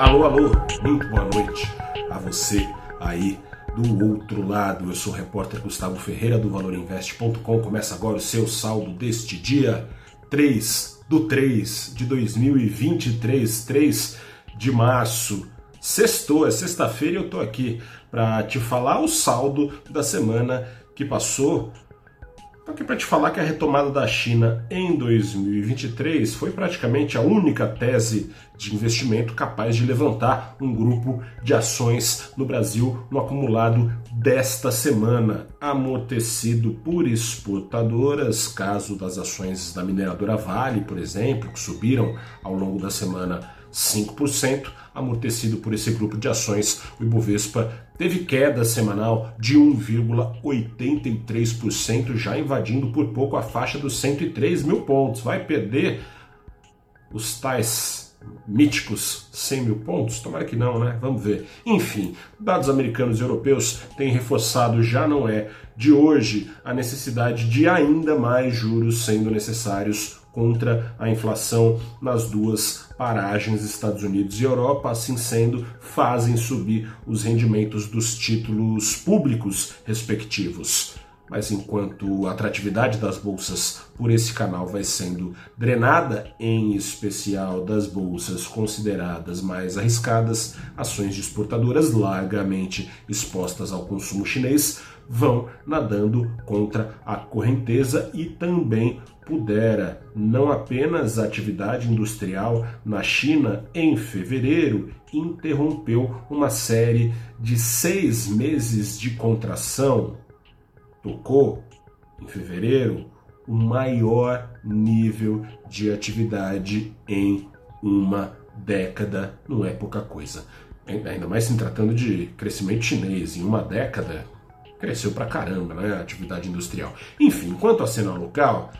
Alô, alô, muito boa noite a você aí do outro lado. Eu sou o repórter Gustavo Ferreira do ValorInvest.com. Começa agora o seu saldo deste dia 3 do 3 de 2023, 3 de março. Sextou, é sexta-feira e eu tô aqui para te falar o saldo da semana que passou Estou aqui para te falar que a retomada da China em 2023 foi praticamente a única tese de investimento capaz de levantar um grupo de ações no Brasil no acumulado desta semana, amortecido por exportadoras, caso das ações da mineradora Vale, por exemplo, que subiram ao longo da semana 5%, amortecido por esse grupo de ações, o Ibovespa teve queda semanal de 1,83%, já invadindo por pouco a faixa dos 103 mil pontos. Vai perder os tais míticos 100 mil pontos? Tomara que não, né? Vamos ver. Enfim, dados americanos e europeus têm reforçado, já não é de hoje, a necessidade de ainda mais juros sendo necessários contra a inflação nas duas paragens, Estados Unidos e Europa. Assim sendo, fazem subir os rendimentos dos títulos públicos respectivos. Mas enquanto a atratividade das bolsas por esse canal vai sendo drenada, em especial das bolsas consideradas mais arriscadas, ações de exportadoras largamente expostas ao consumo chinês vão nadando contra a correnteza e também pudera não apenas a atividade industrial na China em fevereiro interrompeu uma série de seis meses de contração, tocou em fevereiro o maior nível de atividade em uma década, não é pouca coisa. Ainda mais se tratando de crescimento chinês em uma década, cresceu pra caramba, né? A atividade industrial. Enfim, quanto à cena local,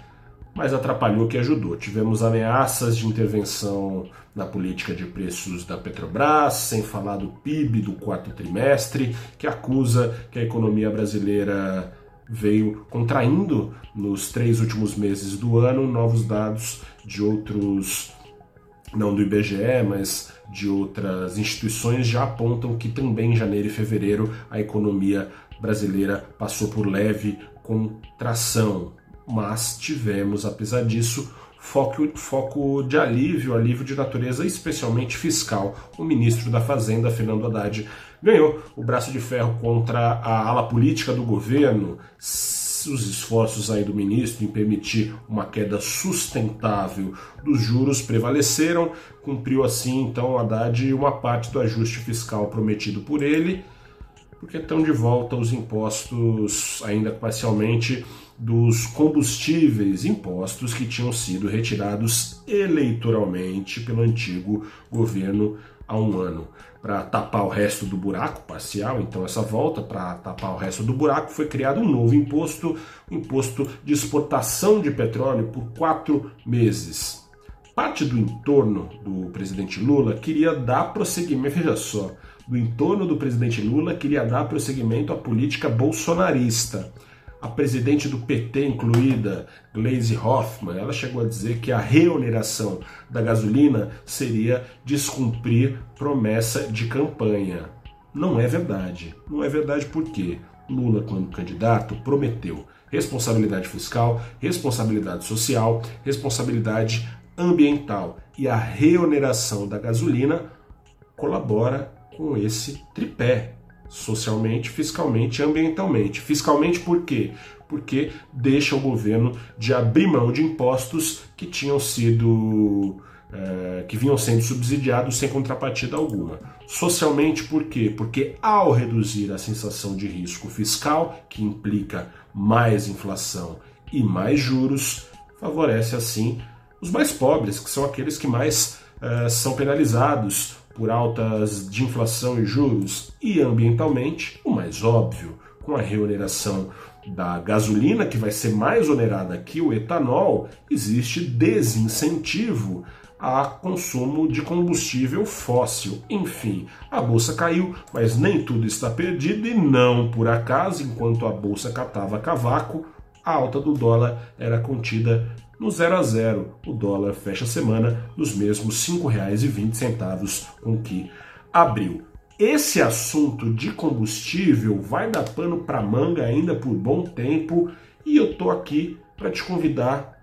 mais atrapalhou que ajudou. Tivemos ameaças de intervenção na política de preços da Petrobras, sem falar do PIB do quarto trimestre, que acusa que a economia brasileira veio contraindo nos três últimos meses do ano. Novos dados de outros, não do IBGE, mas de outras instituições já apontam que também em janeiro e fevereiro a economia brasileira passou por leve contração, mas tivemos, apesar disso, foco, foco de alívio, alívio de natureza especialmente fiscal. O ministro da Fazenda, Fernando Haddad, ganhou o braço de ferro contra a ala política do governo. Os esforços aí do ministro em permitir uma queda sustentável dos juros prevaleceram, cumpriu assim então Haddad uma parte do ajuste fiscal prometido por ele porque estão de volta os impostos, ainda parcialmente, dos combustíveis, impostos que tinham sido retirados eleitoralmente pelo antigo governo há um ano. Para tapar o resto do buraco parcial, então essa volta para tapar o resto do buraco, foi criado um novo imposto, o imposto de exportação de petróleo por quatro meses. Parte do entorno do presidente Lula queria dar prosseguimento, veja só, do entorno do presidente Lula queria dar prosseguimento à política bolsonarista. A presidente do PT, incluída Gleisi Hoffmann, ela chegou a dizer que a reoneração da gasolina seria descumprir promessa de campanha. Não é verdade. Não é verdade por quê? Lula, quando candidato, prometeu responsabilidade fiscal, responsabilidade social, responsabilidade ambiental. E a reoneração da gasolina colabora com esse tripé, socialmente, fiscalmente e ambientalmente. Fiscalmente por quê? Porque deixa o governo de abrir mão de impostos que tinham sido é, que vinham sendo subsidiados sem contrapartida alguma. Socialmente por quê? Porque ao reduzir a sensação de risco fiscal, que implica mais inflação e mais juros, favorece assim os mais pobres, que são aqueles que mais é, são penalizados por altas de inflação e juros, e ambientalmente, o mais óbvio, com a reoneração da gasolina, que vai ser mais onerada que o etanol, existe desincentivo a consumo de combustível fóssil. Enfim, a bolsa caiu, mas nem tudo está perdido e não por acaso, enquanto a bolsa catava cavaco, a alta do dólar era contida no 0 a 0. O dólar fecha a semana nos mesmos R$ 5,20 com que abriu. Esse assunto de combustível vai dar pano para manga ainda por bom tempo e eu tô aqui para te convidar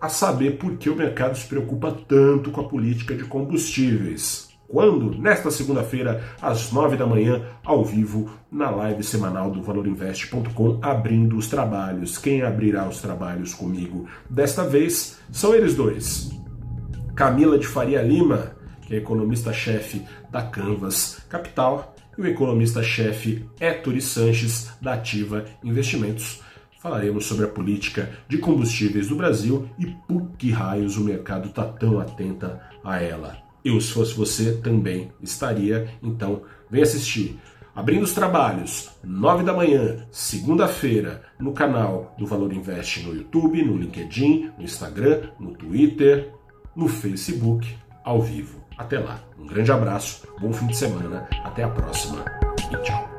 a saber por que o mercado se preocupa tanto com a política de combustíveis. Quando? Nesta segunda-feira, às nove da manhã, ao vivo, na live semanal do valorinvest.com, abrindo os trabalhos. Quem abrirá os trabalhos comigo desta vez são eles dois. Camila de Faria Lima, que é economista-chefe da Canvas Capital, e o economista-chefe Ettore Sanches, da Ativa Investimentos falaremos sobre a política de combustíveis do Brasil e por que raios o mercado está tão atenta a ela. Eu, se fosse você, também estaria, então vem assistir. Abrindo os trabalhos, 9 da manhã, segunda-feira, no canal do Valor Invest no YouTube, no LinkedIn, no Instagram, no Twitter, no Facebook, ao vivo. Até lá. Um grande abraço, bom fim de semana, até a próxima e tchau.